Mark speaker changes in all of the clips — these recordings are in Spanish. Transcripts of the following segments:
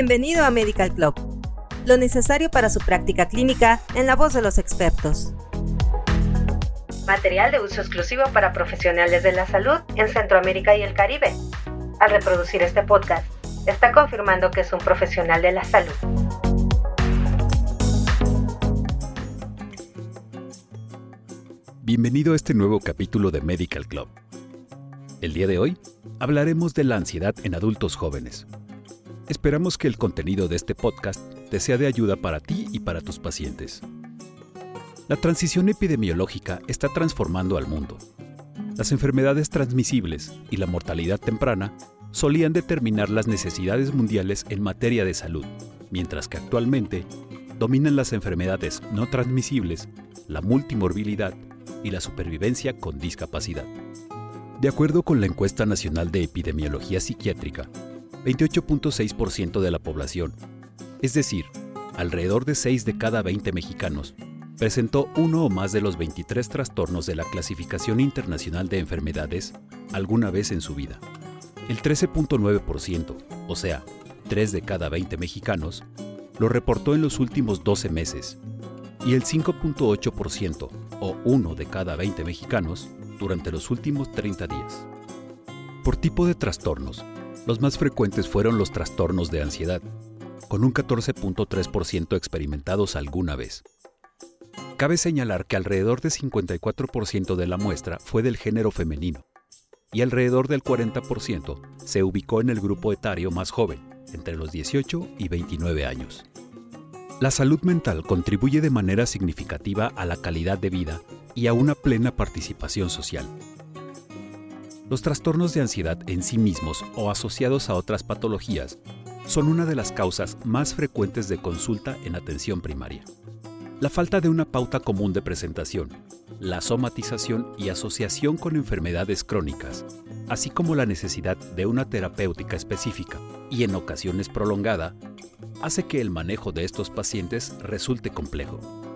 Speaker 1: Bienvenido a Medical Club, lo necesario para su práctica clínica en la voz de los expertos. Material de uso exclusivo para profesionales de la salud en Centroamérica y el Caribe. Al reproducir este podcast, está confirmando que es un profesional de la salud.
Speaker 2: Bienvenido a este nuevo capítulo de Medical Club. El día de hoy hablaremos de la ansiedad en adultos jóvenes. Esperamos que el contenido de este podcast te sea de ayuda para ti y para tus pacientes. La transición epidemiológica está transformando al mundo. Las enfermedades transmisibles y la mortalidad temprana solían determinar las necesidades mundiales en materia de salud, mientras que actualmente dominan las enfermedades no transmisibles, la multimorbilidad y la supervivencia con discapacidad. De acuerdo con la encuesta nacional de epidemiología psiquiátrica, 28.6% de la población, es decir, alrededor de 6 de cada 20 mexicanos, presentó uno o más de los 23 trastornos de la Clasificación Internacional de Enfermedades alguna vez en su vida. El 13.9%, o sea, 3 de cada 20 mexicanos, lo reportó en los últimos 12 meses, y el 5.8%, o 1 de cada 20 mexicanos, durante los últimos 30 días. Por tipo de trastornos, los más frecuentes fueron los trastornos de ansiedad, con un 14.3% experimentados alguna vez. Cabe señalar que alrededor del 54% de la muestra fue del género femenino y alrededor del 40% se ubicó en el grupo etario más joven, entre los 18 y 29 años. La salud mental contribuye de manera significativa a la calidad de vida y a una plena participación social. Los trastornos de ansiedad en sí mismos o asociados a otras patologías son una de las causas más frecuentes de consulta en atención primaria. La falta de una pauta común de presentación, la somatización y asociación con enfermedades crónicas, así como la necesidad de una terapéutica específica y en ocasiones prolongada, hace que el manejo de estos pacientes resulte complejo.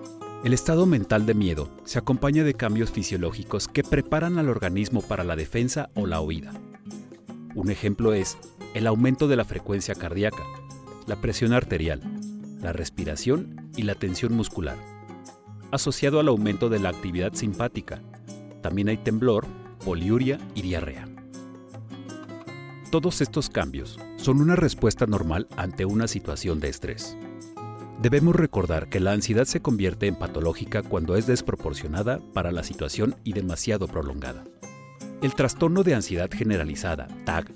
Speaker 2: El estado mental de miedo se acompaña de cambios fisiológicos que preparan al organismo para la defensa o la huida. Un ejemplo es el aumento de la frecuencia cardíaca, la presión arterial, la respiración y la tensión muscular, asociado al aumento de la actividad simpática. También hay temblor, poliuria y diarrea. Todos estos cambios son una respuesta normal ante una situación de estrés. Debemos recordar que la ansiedad se convierte en patológica cuando es desproporcionada para la situación y demasiado prolongada. El trastorno de ansiedad generalizada, TAG,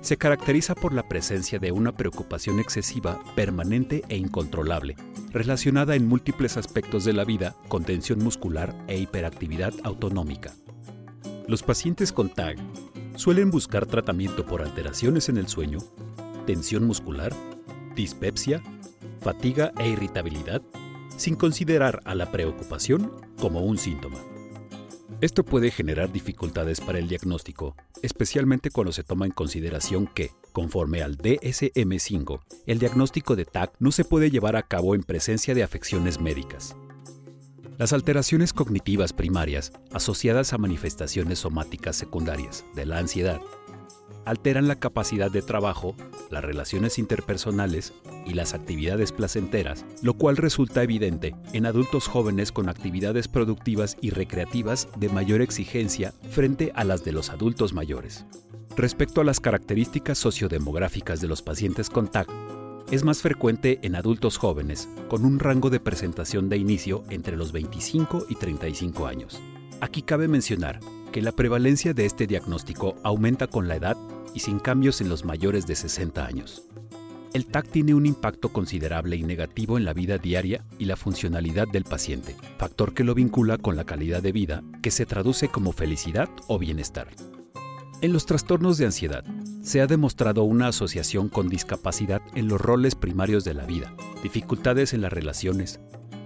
Speaker 2: se caracteriza por la presencia de una preocupación excesiva, permanente e incontrolable, relacionada en múltiples aspectos de la vida con tensión muscular e hiperactividad autonómica. Los pacientes con TAG suelen buscar tratamiento por alteraciones en el sueño, tensión muscular, dispepsia, fatiga e irritabilidad, sin considerar a la preocupación como un síntoma. Esto puede generar dificultades para el diagnóstico, especialmente cuando se toma en consideración que, conforme al DSM-5, el diagnóstico de TAC no se puede llevar a cabo en presencia de afecciones médicas. Las alteraciones cognitivas primarias asociadas a manifestaciones somáticas secundarias de la ansiedad alteran la capacidad de trabajo, las relaciones interpersonales y las actividades placenteras, lo cual resulta evidente en adultos jóvenes con actividades productivas y recreativas de mayor exigencia frente a las de los adultos mayores. Respecto a las características sociodemográficas de los pacientes con TAC, es más frecuente en adultos jóvenes, con un rango de presentación de inicio entre los 25 y 35 años. Aquí cabe mencionar que la prevalencia de este diagnóstico aumenta con la edad y sin cambios en los mayores de 60 años. El TAC tiene un impacto considerable y negativo en la vida diaria y la funcionalidad del paciente, factor que lo vincula con la calidad de vida que se traduce como felicidad o bienestar. En los trastornos de ansiedad, se ha demostrado una asociación con discapacidad en los roles primarios de la vida, dificultades en las relaciones,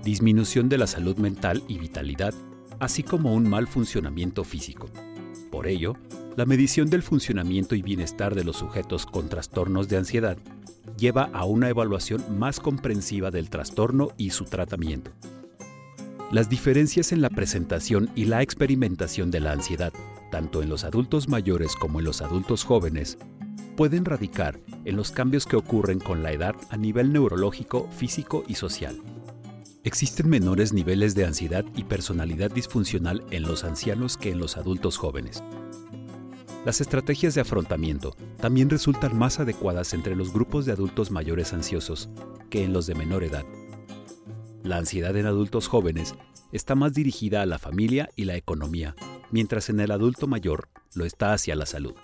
Speaker 2: disminución de la salud mental y vitalidad, así como un mal funcionamiento físico. Por ello, la medición del funcionamiento y bienestar de los sujetos con trastornos de ansiedad lleva a una evaluación más comprensiva del trastorno y su tratamiento. Las diferencias en la presentación y la experimentación de la ansiedad tanto en los adultos mayores como en los adultos jóvenes, pueden radicar en los cambios que ocurren con la edad a nivel neurológico, físico y social. Existen menores niveles de ansiedad y personalidad disfuncional en los ancianos que en los adultos jóvenes. Las estrategias de afrontamiento también resultan más adecuadas entre los grupos de adultos mayores ansiosos que en los de menor edad. La ansiedad en adultos jóvenes está más dirigida a la familia y la economía, mientras en el adulto mayor lo está hacia la salud.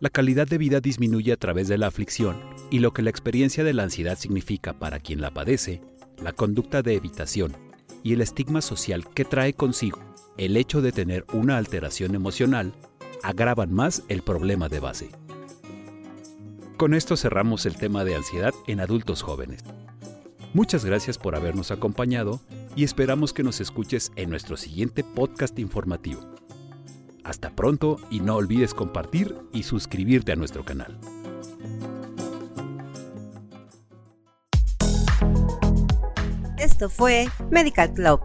Speaker 2: La calidad de vida disminuye a través de la aflicción y lo que la experiencia de la ansiedad significa para quien la padece, la conducta de evitación y el estigma social que trae consigo el hecho de tener una alteración emocional agravan más el problema de base. Con esto cerramos el tema de ansiedad en adultos jóvenes. Muchas gracias por habernos acompañado y esperamos que nos escuches en nuestro siguiente podcast informativo. Hasta pronto y no olvides compartir y suscribirte a nuestro canal.
Speaker 1: Esto fue Medical Club